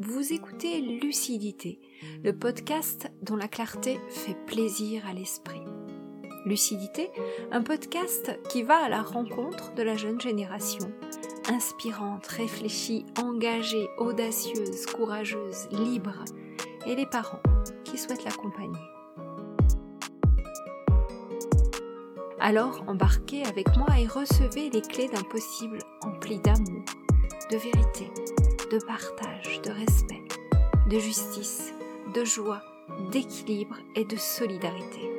Vous écoutez Lucidité, le podcast dont la clarté fait plaisir à l'esprit. Lucidité, un podcast qui va à la rencontre de la jeune génération, inspirante, réfléchie, engagée, audacieuse, courageuse, libre, et les parents qui souhaitent l'accompagner. Alors embarquez avec moi et recevez les clés d'un possible empli d'amour, de vérité, de partage, de respect, de justice, de joie, d'équilibre et de solidarité.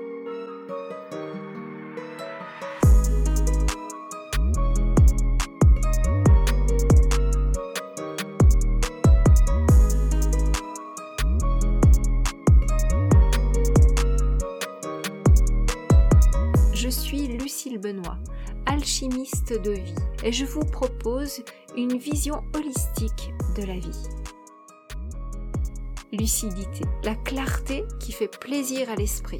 Je suis Lucille Benoît, alchimiste de vie, et je vous propose une vision holistique de la vie. Lucidité, la clarté qui fait plaisir à l'esprit.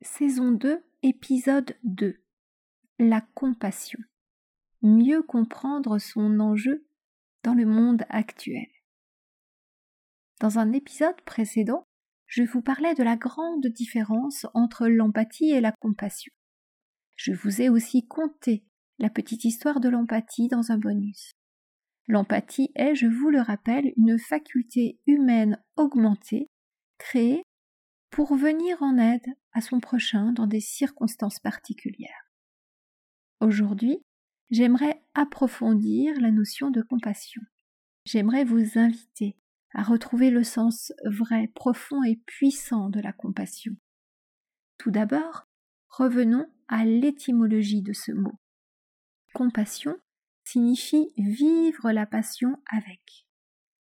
Saison 2, épisode 2. La compassion. Mieux comprendre son enjeu dans le monde actuel. Dans un épisode précédent, je vous parlais de la grande différence entre l'empathie et la compassion. Je vous ai aussi conté la petite histoire de l'empathie dans un bonus. L'empathie est, je vous le rappelle, une faculté humaine augmentée, créée pour venir en aide à son prochain dans des circonstances particulières. Aujourd'hui, j'aimerais approfondir la notion de compassion. J'aimerais vous inviter à retrouver le sens vrai, profond et puissant de la compassion. Tout d'abord, revenons à l'étymologie de ce mot. Compassion signifie vivre la passion avec.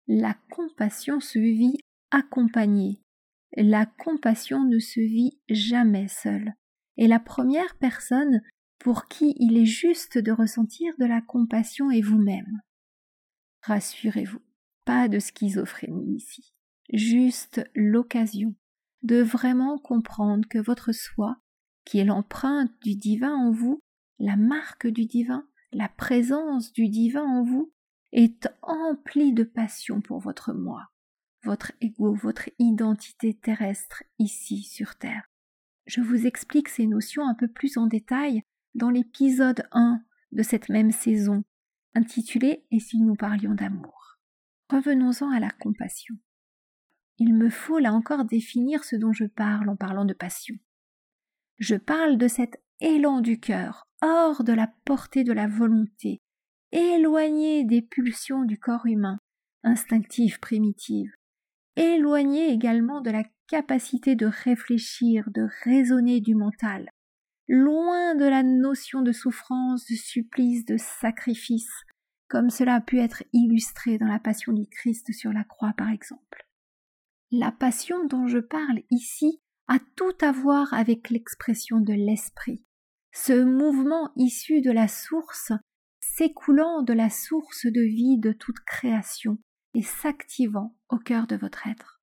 La compassion se vit accompagnée. La compassion ne se vit jamais seule. Et la première personne pour qui il est juste de ressentir de la compassion est vous-même. Rassurez-vous, pas de schizophrénie ici, juste l'occasion de vraiment comprendre que votre soi, qui est l'empreinte du divin en vous, la marque du divin, la présence du divin en vous, est emplie de passion pour votre moi, votre ego, votre identité terrestre ici sur Terre. Je vous explique ces notions un peu plus en détail dans l'épisode 1 de cette même saison, intitulé Et si nous parlions d'amour? Revenons-en à la compassion. Il me faut là encore définir ce dont je parle en parlant de passion. Je parle de cet élan du cœur, hors de la portée de la volonté, éloigné des pulsions du corps humain, instinctives, primitives, éloigné également de la capacité de réfléchir, de raisonner du mental, loin de la notion de souffrance, de supplice, de sacrifice, comme cela a pu être illustré dans la passion du Christ sur la croix par exemple. La passion dont je parle ici a tout à voir avec l'expression de l'esprit, ce mouvement issu de la source, s'écoulant de la source de vie de toute création et s'activant au cœur de votre être.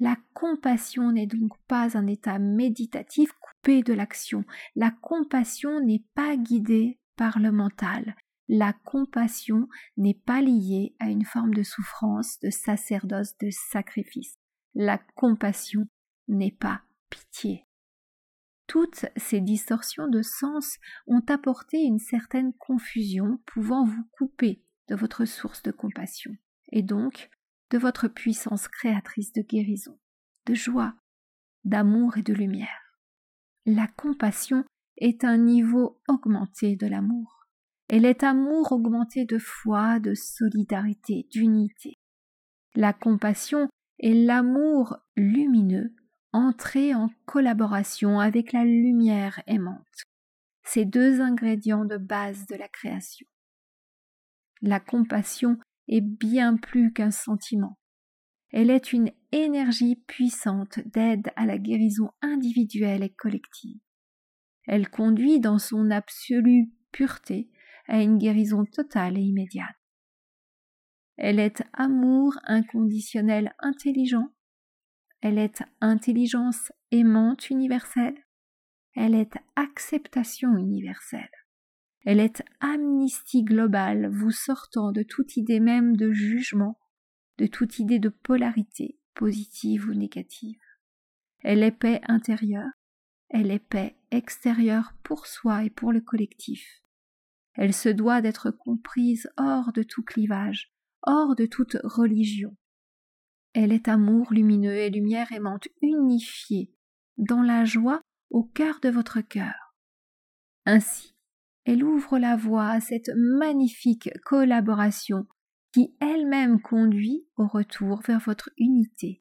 La compassion n'est donc pas un état méditatif coupé de l'action. La compassion n'est pas guidée par le mental la compassion n'est pas liée à une forme de souffrance, de sacerdoce, de sacrifice. La compassion n'est pas pitié. Toutes ces distorsions de sens ont apporté une certaine confusion pouvant vous couper de votre source de compassion et donc de votre puissance créatrice de guérison, de joie, d'amour et de lumière. La compassion est un niveau augmenté de l'amour. Elle est amour augmenté de foi, de solidarité, d'unité. La compassion est l'amour lumineux entré en collaboration avec la lumière aimante. Ces deux ingrédients de base de la création. La compassion est bien plus qu'un sentiment. Elle est une énergie puissante d'aide à la guérison individuelle et collective. Elle conduit dans son absolue pureté à une guérison totale et immédiate. Elle est amour inconditionnel intelligent, Elle est intelligence aimante universelle. Elle est acceptation universelle. Elle est amnistie globale, vous sortant de toute idée même de jugement, de toute idée de polarité, positive ou négative. Elle est paix intérieure, elle est paix extérieure pour soi et pour le collectif. Elle se doit d'être comprise hors de tout clivage, hors de toute religion. Elle est amour lumineux et lumière aimante unifiée dans la joie au cœur de votre cœur. Ainsi, elle ouvre la voie à cette magnifique collaboration qui elle-même conduit au retour vers votre unité,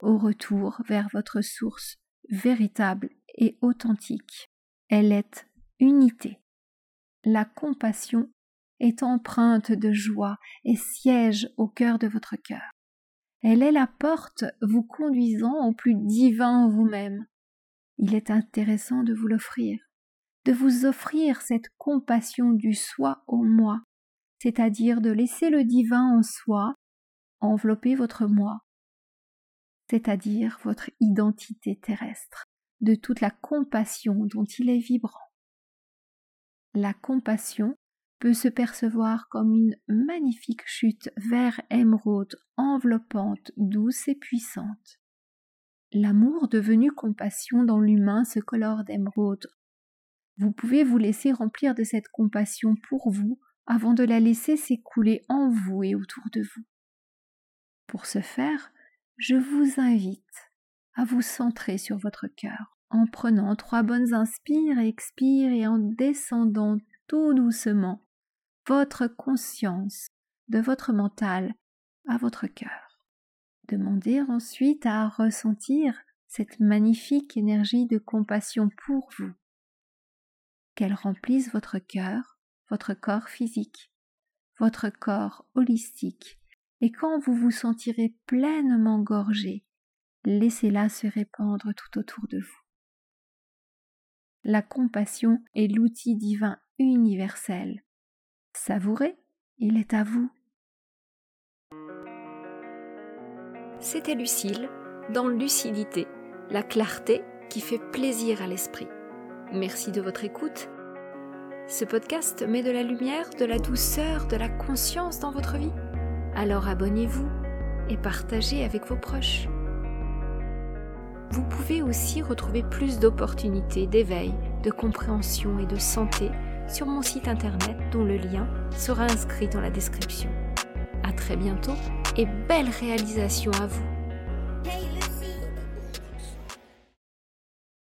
au retour vers votre source véritable et authentique. Elle est unité. La compassion est empreinte de joie et siège au cœur de votre cœur. Elle est la porte vous conduisant au plus divin vous-même. Il est intéressant de vous l'offrir, de vous offrir cette compassion du soi au moi, c'est-à-dire de laisser le divin en soi envelopper votre moi, c'est-à-dire votre identité terrestre, de toute la compassion dont il est vibrant. La compassion peut se percevoir comme une magnifique chute vers émeraude enveloppante, douce et puissante. L'amour devenu compassion dans l'humain se colore d'émeraude. Vous pouvez vous laisser remplir de cette compassion pour vous avant de la laisser s'écouler en vous et autour de vous. Pour ce faire, je vous invite à vous centrer sur votre cœur en prenant trois bonnes inspires et et en descendant tout doucement votre conscience de votre mental à votre cœur. Demandez ensuite à ressentir cette magnifique énergie de compassion pour vous, qu'elle remplisse votre cœur, votre corps physique, votre corps holistique, et quand vous vous sentirez pleinement gorgé, laissez-la se répandre tout autour de vous. La compassion est l'outil divin universel. Savourez, il est à vous. C'était Lucille, dans Lucidité, la clarté qui fait plaisir à l'esprit. Merci de votre écoute. Ce podcast met de la lumière, de la douceur, de la conscience dans votre vie. Alors abonnez-vous et partagez avec vos proches. Vous pouvez aussi retrouver plus d'opportunités d'éveil, de compréhension et de santé sur mon site internet dont le lien sera inscrit dans la description. À très bientôt et belle réalisation à vous.